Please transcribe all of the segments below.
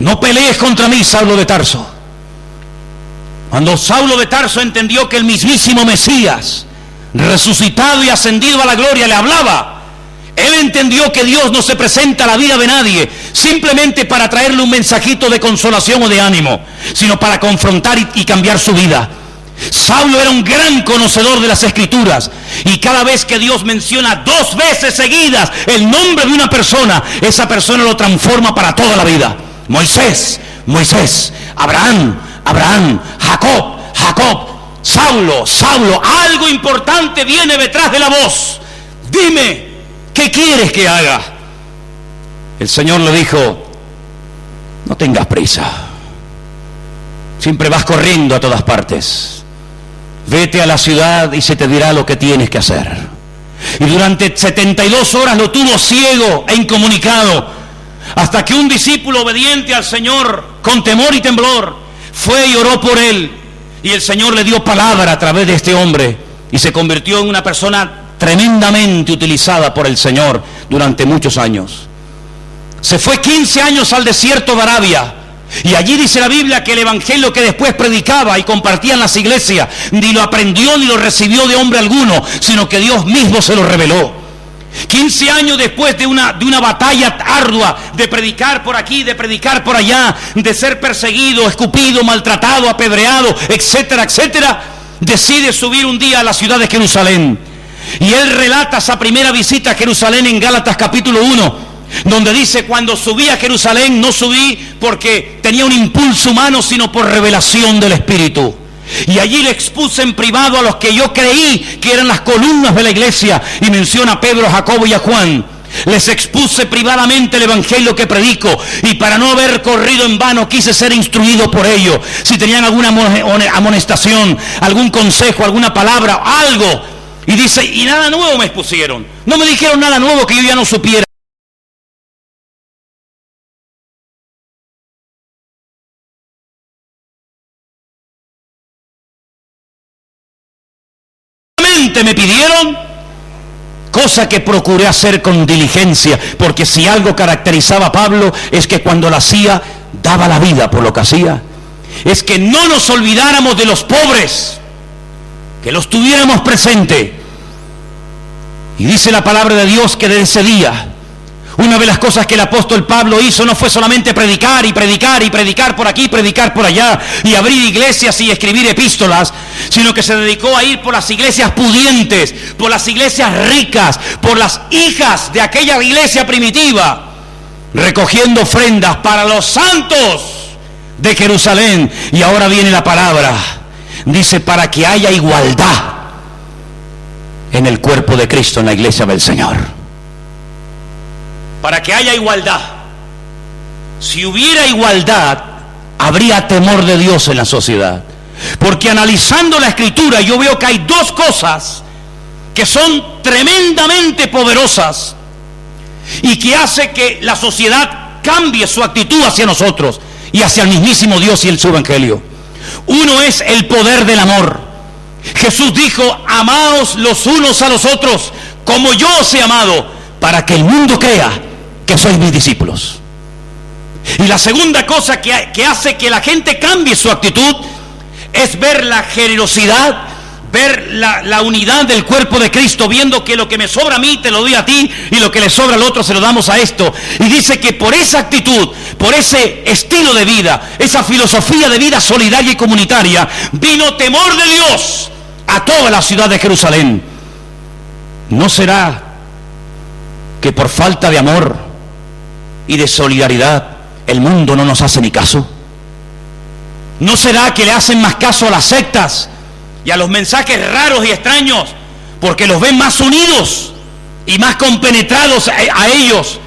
no pelees contra mí, Saulo de Tarso. Cuando Saulo de Tarso entendió que el mismísimo Mesías, resucitado y ascendido a la gloria, le hablaba, él entendió que Dios no se presenta a la vida de nadie simplemente para traerle un mensajito de consolación o de ánimo, sino para confrontar y, cambiar su vida. Saulo era un gran conocedor de las escrituras y cada vez que Dios menciona dos veces seguidas el nombre de una persona, esa persona lo transforma para toda la vida. Moisés, Moisés, Abraham, Abraham, Jacob, Jacob, Saulo, Saulo, algo importante viene detrás de la voz. Dime, ¿qué quieres que haga? El Señor le dijo, no tengas prisa. Siempre vas corriendo a todas partes. Vete a la ciudad y se te dirá lo que tienes que hacer. Y durante 72 horas lo tuvo ciego e incomunicado, hasta que un discípulo obediente al Señor, con temor y temblor, fue y oró por él. Y el Señor le dio palabra a través de este hombre y se convirtió en una persona tremendamente utilizada por el Señor durante muchos años. Se fue 15 años al desierto de Arabia. Y allí dice la Biblia que el Evangelio que después predicaba y compartía en las iglesias, ni lo aprendió ni lo recibió de hombre alguno, sino que Dios mismo se lo reveló. 15 años después de una, de una batalla ardua, de predicar por aquí, de predicar por allá, de ser perseguido, escupido, maltratado, apedreado, etcétera, etcétera, decide subir un día a la ciudad de Jerusalén. Y él relata esa primera visita a Jerusalén en Gálatas capítulo 1, donde dice, cuando subí a Jerusalén no subí porque tenía un impulso humano, sino por revelación del Espíritu. Y allí le expuse en privado a los que yo creí que eran las columnas de la iglesia. Y menciona a Pedro, a Jacobo y a Juan. Les expuse privadamente el evangelio que predico y para no haber corrido en vano quise ser instruido por ellos. Si tenían alguna amonestación, algún consejo, alguna palabra, algo. Y dice, y nada nuevo me expusieron. No me dijeron nada nuevo que yo ya no supiera. Me pidieron, cosa que procuré hacer con diligencia, porque si algo caracterizaba a Pablo es que cuando lo hacía, daba la vida por lo que hacía. Es que no nos olvidáramos de los pobres, que los tuviéramos presente. Y dice la palabra de Dios que de ese día una de las cosas que el apóstol Pablo hizo no fue solamente predicar y predicar y predicar por aquí, predicar por allá y abrir iglesias y escribir epístolas, sino que se dedicó a ir por las iglesias pudientes, por las iglesias ricas, por las hijas de aquella iglesia primitiva, recogiendo ofrendas para los santos de Jerusalén. Y ahora viene la palabra, dice, para que haya igualdad en el cuerpo de Cristo, en la iglesia del Señor para que haya igualdad. Si hubiera igualdad, habría temor de Dios en la sociedad. Porque analizando la escritura yo veo que hay dos cosas que son tremendamente poderosas y que hace que la sociedad cambie su actitud hacia nosotros y hacia el mismísimo Dios y el su evangelio. Uno es el poder del amor. Jesús dijo, amaos los unos a los otros como yo os he amado, para que el mundo crea que sois mis discípulos. Y la segunda cosa que, hace que la gente cambie su actitud es ver la generosidad, ver la, unidad del cuerpo de Cristo, viendo que lo que me sobra a mí te lo doy a ti y lo que le sobra al otro se lo damos a esto. Y dice que por esa actitud, por ese estilo de vida, esa filosofía de vida solidaria y comunitaria, vino temor de Dios a toda la ciudad de Jerusalén. ¿No será que por falta de amor y de solidaridad, el mundo no nos hace ni caso. ¿No será que le hacen más caso a las sectas y a los mensajes raros y extraños porque los ven más unidos y más compenetrados a, ellos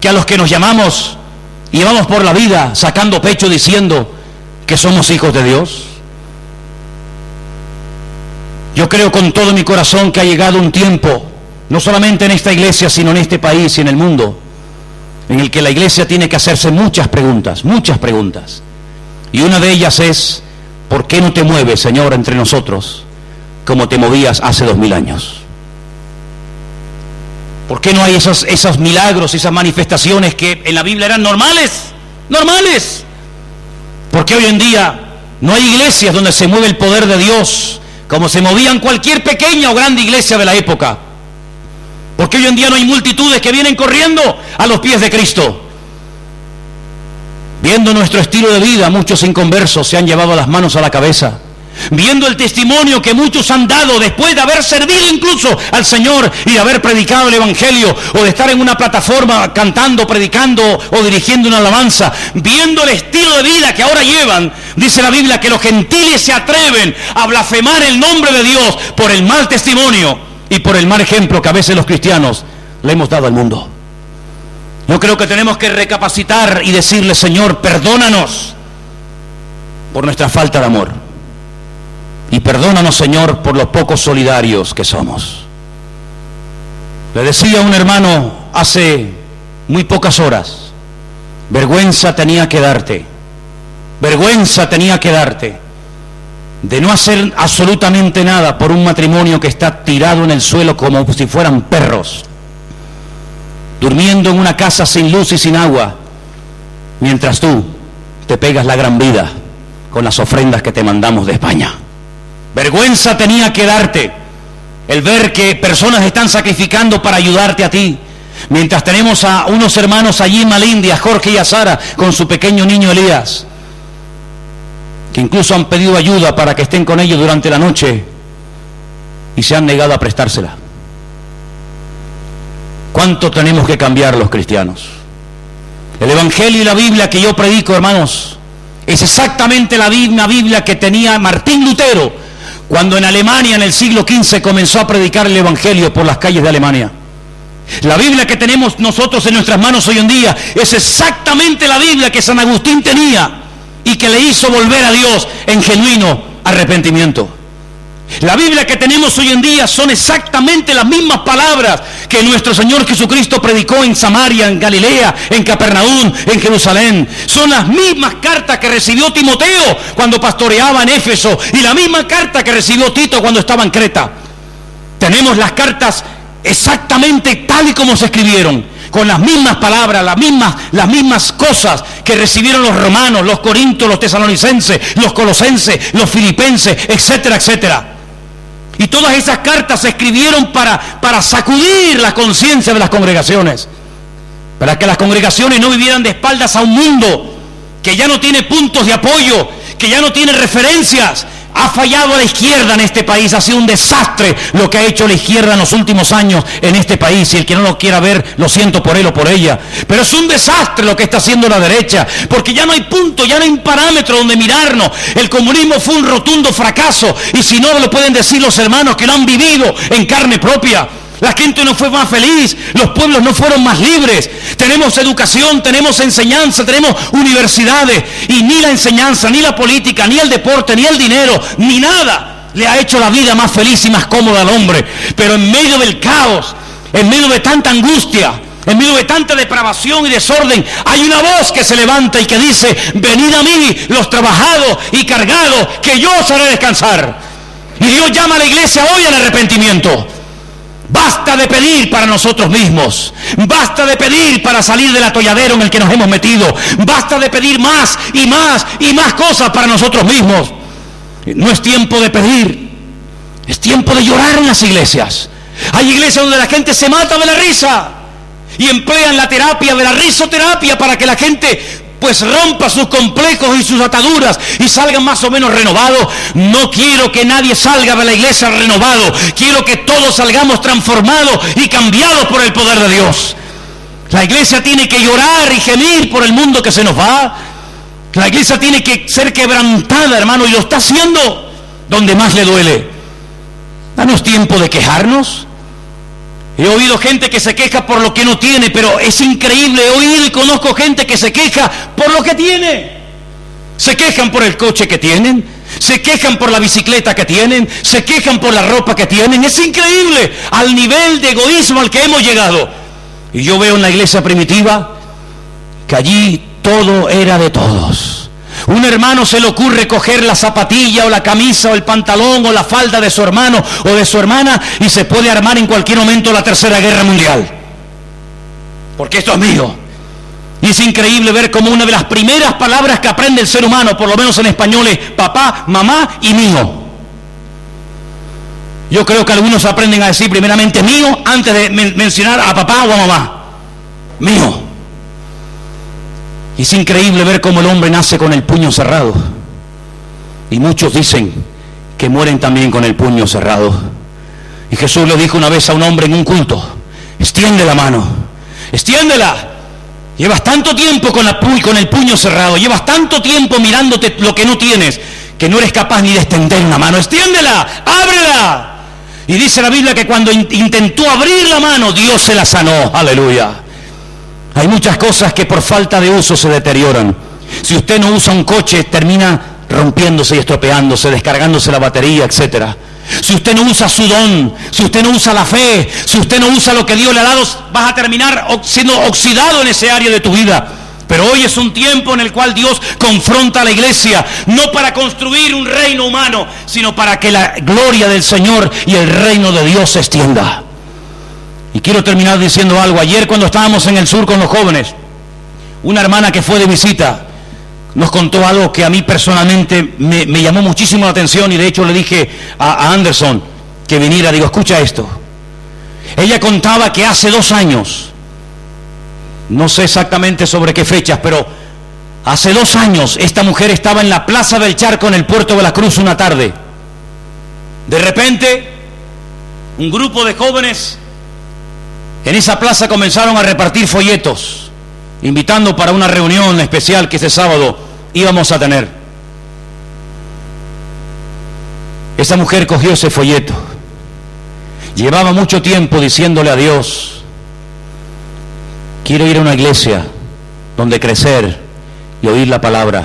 que a los que nos llamamos y vamos por la vida sacando pecho diciendo que somos hijos de Dios? Yo creo con todo mi corazón que ha llegado un tiempo, no solamente en esta iglesia, sino en este país y en el mundo, en el que la iglesia tiene que hacerse muchas preguntas, muchas preguntas. Y una de ellas es, ¿por qué no te mueves, Señor, entre nosotros como te movías hace dos mil años? ¿Por qué no hay esos, esos milagros, esas manifestaciones que en la Biblia eran normales? normales. Porque hoy en día no hay iglesias donde se mueve el poder de Dios como se movían cualquier pequeña o grande iglesia de la época. Porque hoy en día no hay multitudes que vienen corriendo a los pies de Cristo. Viendo nuestro estilo de vida, muchos inconversos se han llevado las manos a la cabeza. Viendo el testimonio que muchos han dado después de haber servido incluso al Señor y de haber predicado el Evangelio o de estar en una plataforma cantando, predicando o dirigiendo una alabanza, viendo el estilo de vida que ahora llevan, dice la Biblia que los gentiles se atreven a blasfemar el nombre de Dios por el mal testimonio y por el mal ejemplo que a veces los cristianos le hemos dado al mundo. Yo creo que tenemos que recapacitar y decirle, Señor, perdónanos por nuestra falta de amor. Y perdónanos, Señor, por los pocos solidarios que somos. Le decía a un hermano hace muy pocas horas, vergüenza tenía que darte, vergüenza tenía que darte de no hacer absolutamente nada por un matrimonio que está tirado en el suelo como si fueran perros, durmiendo en una casa sin luz y sin agua, mientras tú te pegas la gran vida con las ofrendas que te mandamos de España. Vergüenza tenía que darte el ver que personas están sacrificando para ayudarte a ti. Mientras tenemos a unos hermanos allí en Malindia, Jorge y a Sara, con su pequeño niño Elías, que incluso han pedido ayuda para que estén con ellos durante la noche y se han negado a prestársela. ¿Cuánto tenemos que cambiar los cristianos? El Evangelio y la Biblia que yo predico, hermanos, es exactamente la misma Biblia que tenía Martín Lutero cuando en Alemania en el siglo XV comenzó a predicar el Evangelio por las calles de Alemania. La Biblia que tenemos nosotros en nuestras manos hoy en día es exactamente la Biblia que San Agustín tenía y que le hizo volver a Dios en genuino arrepentimiento. La Biblia que tenemos hoy en día son exactamente las mismas palabras que nuestro Señor Jesucristo predicó en Samaria, en Galilea, en Capernaum, en Jerusalén. Son las mismas cartas que recibió Timoteo cuando pastoreaba en Éfeso y la misma carta que recibió Tito cuando estaba en Creta. Tenemos las cartas exactamente tal y como se escribieron, con las mismas palabras, las mismas, las mismas cosas que recibieron los romanos, los corintios, los tesalonicenses, los colosenses, los filipenses, etcétera, etcétera. Y todas esas cartas se escribieron para, para sacudir la conciencia de las congregaciones, para que las congregaciones no vivieran de espaldas a un mundo que ya no tiene puntos de apoyo, que ya no tiene referencias, ha fallado la izquierda en este país, ha sido un desastre lo que ha hecho la izquierda en los últimos años en este país. Y el que no lo quiera ver, lo siento por él o por ella. Pero es un desastre lo que está haciendo la derecha, porque ya no hay punto, ya no hay parámetro donde mirarnos. El comunismo fue un rotundo fracaso, y si no lo pueden decir los hermanos que lo han vivido en carne propia. La gente no fue más feliz, los pueblos no fueron más libres. Tenemos educación, tenemos enseñanza, tenemos universidades y ni la enseñanza, ni la política, ni el deporte, ni el dinero, ni nada le ha hecho la vida más feliz y más cómoda al hombre. Pero en medio del caos, en medio de tanta angustia, en medio de tanta depravación y desorden, hay una voz que se levanta y que dice, venid a mí los trabajados y cargados, que yo os haré descansar. Y Dios llama a la iglesia hoy al arrepentimiento. Basta de pedir para nosotros mismos. Basta de pedir para salir del atolladero en el que nos hemos metido. Basta de pedir más y más y más cosas para nosotros mismos. No es tiempo de pedir. Es tiempo de llorar en las iglesias. Hay iglesias donde la gente se mata de la risa y emplean la terapia de la risoterapia para que la gente pues rompa sus complejos y sus ataduras y salga más o menos renovado. No quiero que nadie salga de la iglesia renovado. Quiero que todos salgamos transformados y cambiados por el poder de Dios. La iglesia tiene que llorar y gemir por el mundo que se nos va. La iglesia tiene que ser quebrantada, hermano, y lo está haciendo donde más le duele. Danos tiempo de quejarnos. He oído gente que se queja por lo que no tiene, pero es increíble. He oído y conozco gente que se queja por lo que tiene. Se quejan por el coche que tienen, se quejan por la bicicleta que tienen, se quejan por la ropa que tienen. Es increíble al nivel de egoísmo al que hemos llegado. Y yo veo en la iglesia primitiva que allí todo era de todos. Un hermano se le ocurre coger la zapatilla o la camisa o el pantalón o la falda de su hermano o de su hermana y se puede armar en cualquier momento la tercera guerra mundial. Porque esto es mío. Y es increíble ver como una de las primeras palabras que aprende el ser humano, por lo menos en español, es papá, mamá y mío. Yo creo que algunos aprenden a decir primeramente mío antes de mencionar a papá o a mamá. Mío. Y es increíble ver cómo el hombre nace con el puño cerrado. Y muchos dicen que mueren también con el puño cerrado. Y Jesús le dijo una vez a un hombre en un culto, extiende la mano, extiéndela. Llevas tanto tiempo con, la, con el puño cerrado, llevas tanto tiempo mirándote lo que no tienes, que no eres capaz ni de extender una mano. Extiéndela, ábrela. Y dice la Biblia que cuando intentó abrir la mano, Dios se la sanó. Aleluya. Hay muchas cosas que por falta de uso se deterioran. Si usted no usa un coche, termina rompiéndose y estropeándose, descargándose la batería, etcétera. Si usted no usa su don, si usted no usa la fe, si usted no usa lo que Dios le ha dado, vas a terminar siendo oxidado en ese área de tu vida. Pero hoy es un tiempo en el cual Dios confronta a la iglesia, no para construir un reino humano, sino para que la gloria del Señor y el reino de Dios se extienda. Y quiero terminar diciendo algo. Ayer cuando estábamos en el sur con los jóvenes, una hermana que fue de visita nos contó algo que a mí personalmente me, llamó muchísimo la atención y de hecho le dije a, a Anderson que viniera, digo, escucha esto. Ella contaba que hace dos años, no sé exactamente sobre qué fechas, pero hace dos años esta mujer estaba en la Plaza del Charco en el puerto de la Cruz una tarde. De repente, un grupo de jóvenes en esa plaza comenzaron a repartir folletos, invitando para una reunión especial que ese sábado íbamos a tener. Esa mujer cogió ese folleto. Llevaba mucho tiempo diciéndole a Dios, Quiero ir a una iglesia donde crecer y oír la palabra.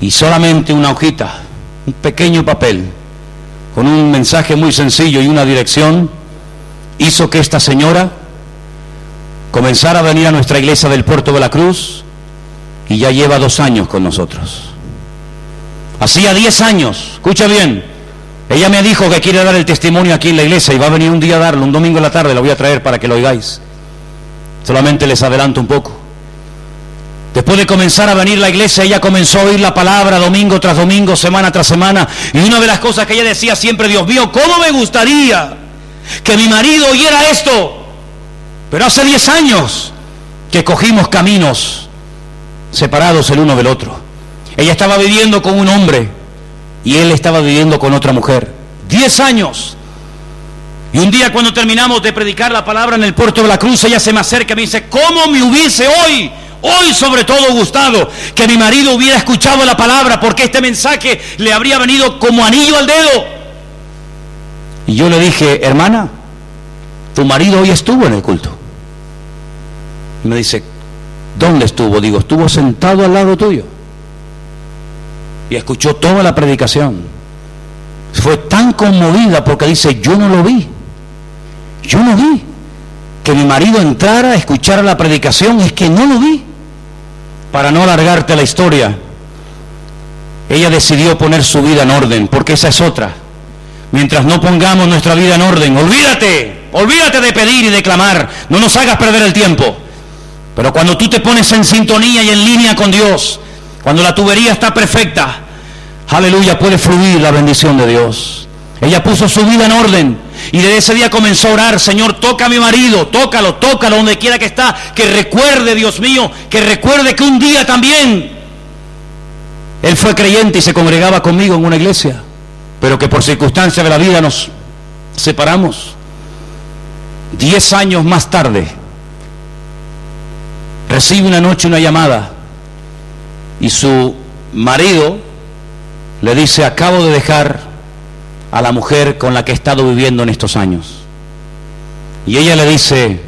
Y solamente una hojita, un pequeño papel, con un mensaje muy sencillo y una dirección, hizo que esta señora comenzara a venir a nuestra iglesia del Puerto de la Cruz y ya lleva dos años con nosotros. Hacía diez años, escucha bien, ella me dijo que quiere dar el testimonio aquí en la iglesia y va a venir un día a darlo, un domingo en la tarde, lo voy a traer para que lo oigáis. Solamente les adelanto un poco. Después de comenzar a venir la iglesia, ella comenzó a oír la palabra domingo tras domingo, semana tras semana. Y una de las cosas que ella decía siempre, Dios mío, ¿cómo me gustaría que mi marido oyera esto? Pero hace 10 años que cogimos caminos separados el uno del otro. Ella estaba viviendo con un hombre y él estaba viviendo con otra mujer. 10 años y un día cuando terminamos de predicar la palabra en el puerto de la cruz, ella se me acerca y me dice, ¿cómo me hubiese hoy, hoy sobre todo gustado, que mi marido hubiera escuchado la palabra, porque este mensaje le habría venido como anillo al dedo? Y yo le dije, hermana, tu marido hoy estuvo en el culto. Y me dice, ¿dónde estuvo? Digo, estuvo sentado al lado tuyo. Y escuchó toda la predicación. Fue tan conmovida porque dice, yo no lo vi. Yo no vi que mi marido entrara a escuchar la predicación, es que no lo vi. Para no alargarte la historia, ella decidió poner su vida en orden, porque esa es otra. Mientras no pongamos nuestra vida en orden, olvídate, olvídate de pedir y de clamar, no nos hagas perder el tiempo. Pero cuando tú te pones en sintonía y en línea con Dios, cuando la tubería está perfecta, aleluya, puede fluir la bendición de Dios. Ella puso su vida en orden. Y desde ese día comenzó a orar, Señor, toca a mi marido, tócalo, tócalo donde quiera que está, que recuerde, Dios mío, que recuerde que un día también él fue creyente y se congregaba conmigo en una iglesia, pero que por circunstancias de la vida nos separamos. Diez años más tarde, recibe una noche una llamada y su marido le dice, acabo de dejar a la mujer con la que he estado viviendo en estos años. Y ella le dice,